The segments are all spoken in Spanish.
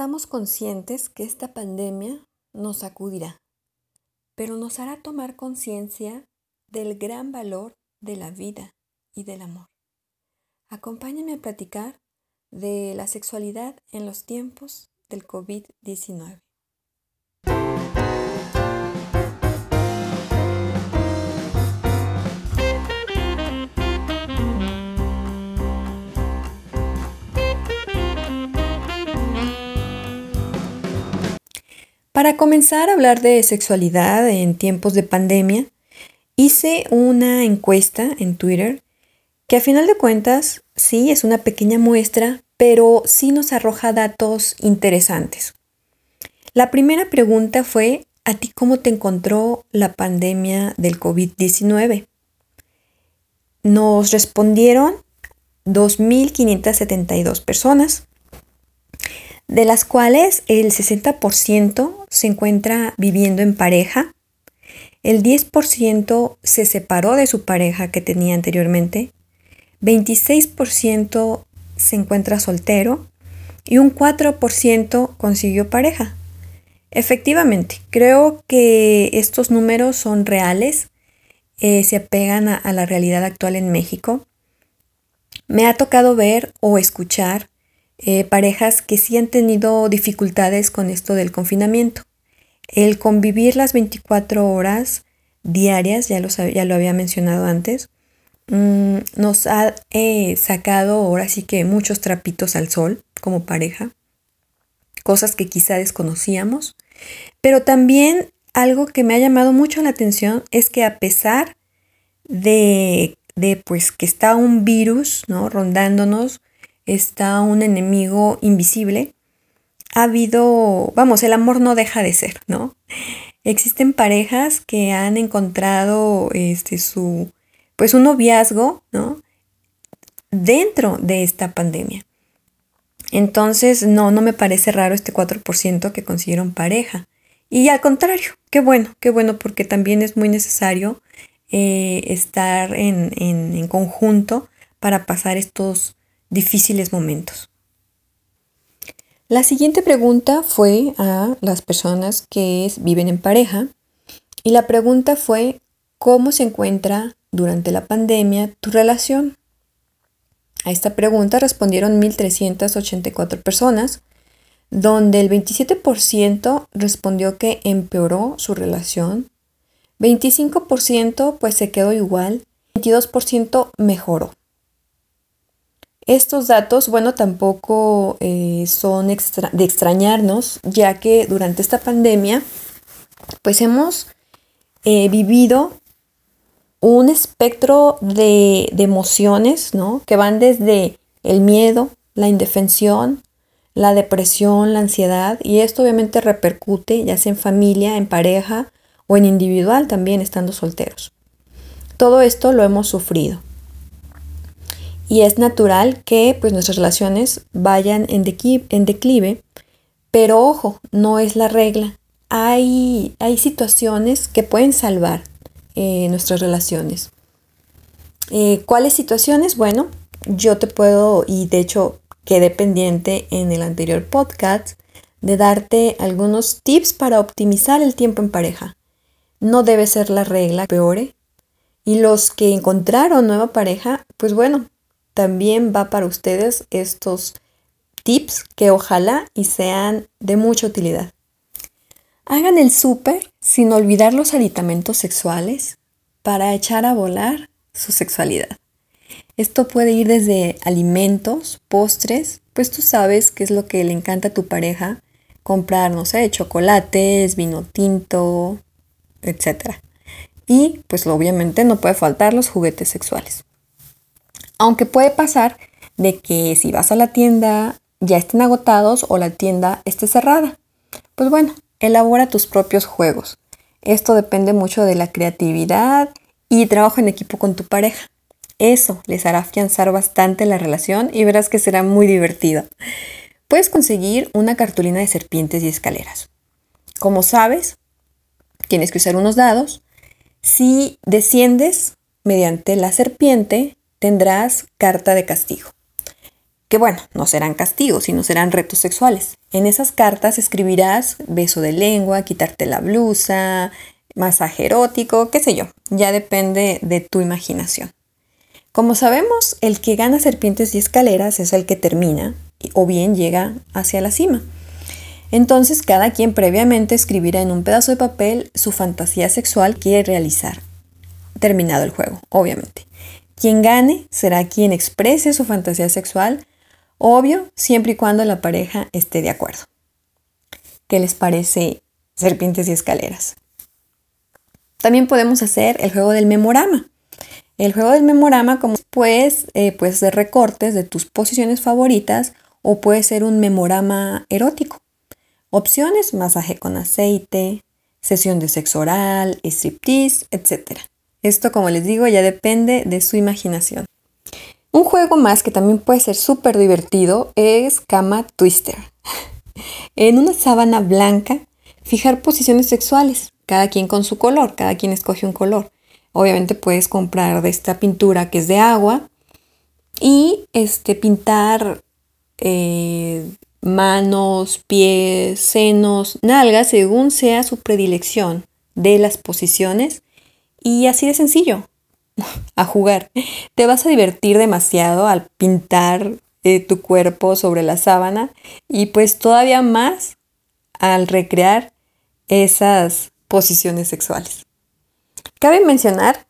Estamos conscientes que esta pandemia nos sacudirá, pero nos hará tomar conciencia del gran valor de la vida y del amor. Acompáñame a platicar de la sexualidad en los tiempos del COVID-19. Para comenzar a hablar de sexualidad en tiempos de pandemia, hice una encuesta en Twitter que a final de cuentas sí es una pequeña muestra, pero sí nos arroja datos interesantes. La primera pregunta fue, ¿a ti cómo te encontró la pandemia del COVID-19? Nos respondieron 2.572 personas de las cuales el 60% se encuentra viviendo en pareja, el 10% se separó de su pareja que tenía anteriormente, 26% se encuentra soltero y un 4% consiguió pareja. Efectivamente, creo que estos números son reales, eh, se apegan a la realidad actual en México. Me ha tocado ver o escuchar eh, parejas que sí han tenido dificultades con esto del confinamiento. El convivir las 24 horas diarias, ya lo, ya lo había mencionado antes, mm, nos ha eh, sacado ahora sí que muchos trapitos al sol como pareja, cosas que quizá desconocíamos, pero también algo que me ha llamado mucho la atención es que a pesar de, de pues que está un virus, ¿no? rondándonos, está un enemigo invisible, ha habido, vamos, el amor no deja de ser, ¿no? Existen parejas que han encontrado este su pues un noviazgo, ¿no? dentro de esta pandemia. Entonces, no, no me parece raro este 4% que consiguieron pareja. Y al contrario, qué bueno, qué bueno, porque también es muy necesario eh, estar en, en conjunto para pasar estos difíciles momentos. La siguiente pregunta fue a las personas que viven en pareja y la pregunta fue ¿cómo se encuentra durante la pandemia tu relación? A esta pregunta respondieron 1.384 personas, donde el 27% respondió que empeoró su relación, 25% pues se quedó igual, 22% mejoró. Estos datos, bueno, tampoco eh, son de extrañarnos, ya que durante esta pandemia, pues hemos eh, vivido un espectro de, de, emociones, ¿no? Que van desde el miedo, la indefensión, la depresión, la ansiedad, y esto obviamente repercute ya sea en familia, en pareja o en individual también estando solteros. Todo esto lo hemos sufrido y es natural que pues, nuestras relaciones vayan en, declive, pero ojo, no es la regla. Hay, hay situaciones que pueden salvar eh, nuestras relaciones. Eh, ¿Cuáles situaciones? Bueno, yo te puedo, y de hecho quedé pendiente en el anterior podcast, de darte algunos tips para optimizar el tiempo en pareja. No debe ser la regla peore. Y los que encontraron nueva pareja, pues bueno, también va para ustedes estos tips que ojalá y sean de mucha utilidad. Hagan el súper sin olvidar los aditamentos sexuales para echar a volar su sexualidad. Esto puede ir desde alimentos, postres, pues tú sabes qué es lo que le encanta a tu pareja, comprar, no sé, chocolates, vino tinto, etc. Y pues obviamente no puede faltar los juguetes sexuales. Aunque puede pasar de que si vas a la tienda ya estén agotados o la tienda esté cerrada. Pues bueno, elabora tus propios juegos. Esto depende mucho de la creatividad y trabajo en equipo con tu pareja. Eso les hará afianzar bastante la relación y verás que será muy divertido. Puedes conseguir una cartulina de serpientes y escaleras. Como sabes, tienes que usar unos dados. Si desciendes mediante la serpiente, tendrás carta de castigo. que bueno, no serán castigos, sino serán retos sexuales. En esas cartas escribirás beso de lengua, quitarte la blusa, masaje erótico, qué sé yo, ya depende de tu imaginación. Como sabemos, el que gana serpientes y escaleras es el que termina o bien llega hacia la cima. Entonces cada quien previamente escribirá en un pedazo de papel su fantasía sexual que quiere realizar, terminado el juego, obviamente. Quien gane será quien exprese su fantasía sexual, obvio, siempre y cuando la pareja esté de acuerdo. ¿Qué les parece serpientes y escaleras? También podemos hacer el juego del memorama. El juego del memorama, como pues, eh, recortes de tus posiciones favoritas o puede ser un memorama erótico. Opciones, masaje con aceite, sesión de sexo oral, striptease, etc. Esto, como les digo, ya depende de su imaginación. Un juego más que también puede ser súper divertido es Cama Twister. en una sábana blanca, fijar posiciones sexuales, cada quien con su color, cada quien escoge un color. Obviamente puedes comprar de esta pintura que es de agua y este, pintar eh, manos, pies, senos, nalgas, según sea su predilección de las posiciones. Y así de sencillo, a jugar. Te vas a divertir demasiado al pintar eh, tu cuerpo sobre la sábana y pues todavía más al recrear esas posiciones sexuales. Cabe mencionar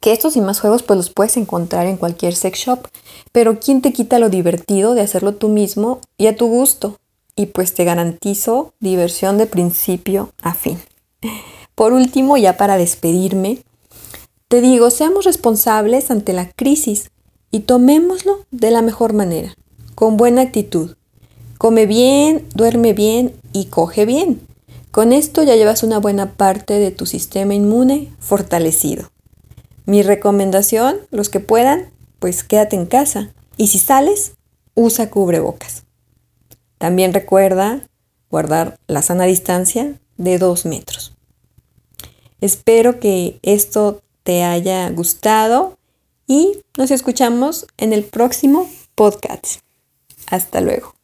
que estos y más juegos pues los puedes encontrar en cualquier sex shop, pero ¿quién te quita lo divertido de hacerlo tú mismo y a tu gusto? Y pues te garantizo diversión de principio a fin. Por último, ya para despedirme, te digo, seamos responsables ante la crisis y tomémoslo de la mejor manera, con buena actitud. Come bien, duerme bien y coge bien. Con esto ya llevas una buena parte de tu sistema inmune fortalecido. Mi recomendación, los que puedan, pues quédate en casa. Y si sales, usa cubrebocas. También recuerda guardar la sana distancia de dos metros. Espero que esto te haya gustado y nos escuchamos en el próximo podcast. Hasta luego.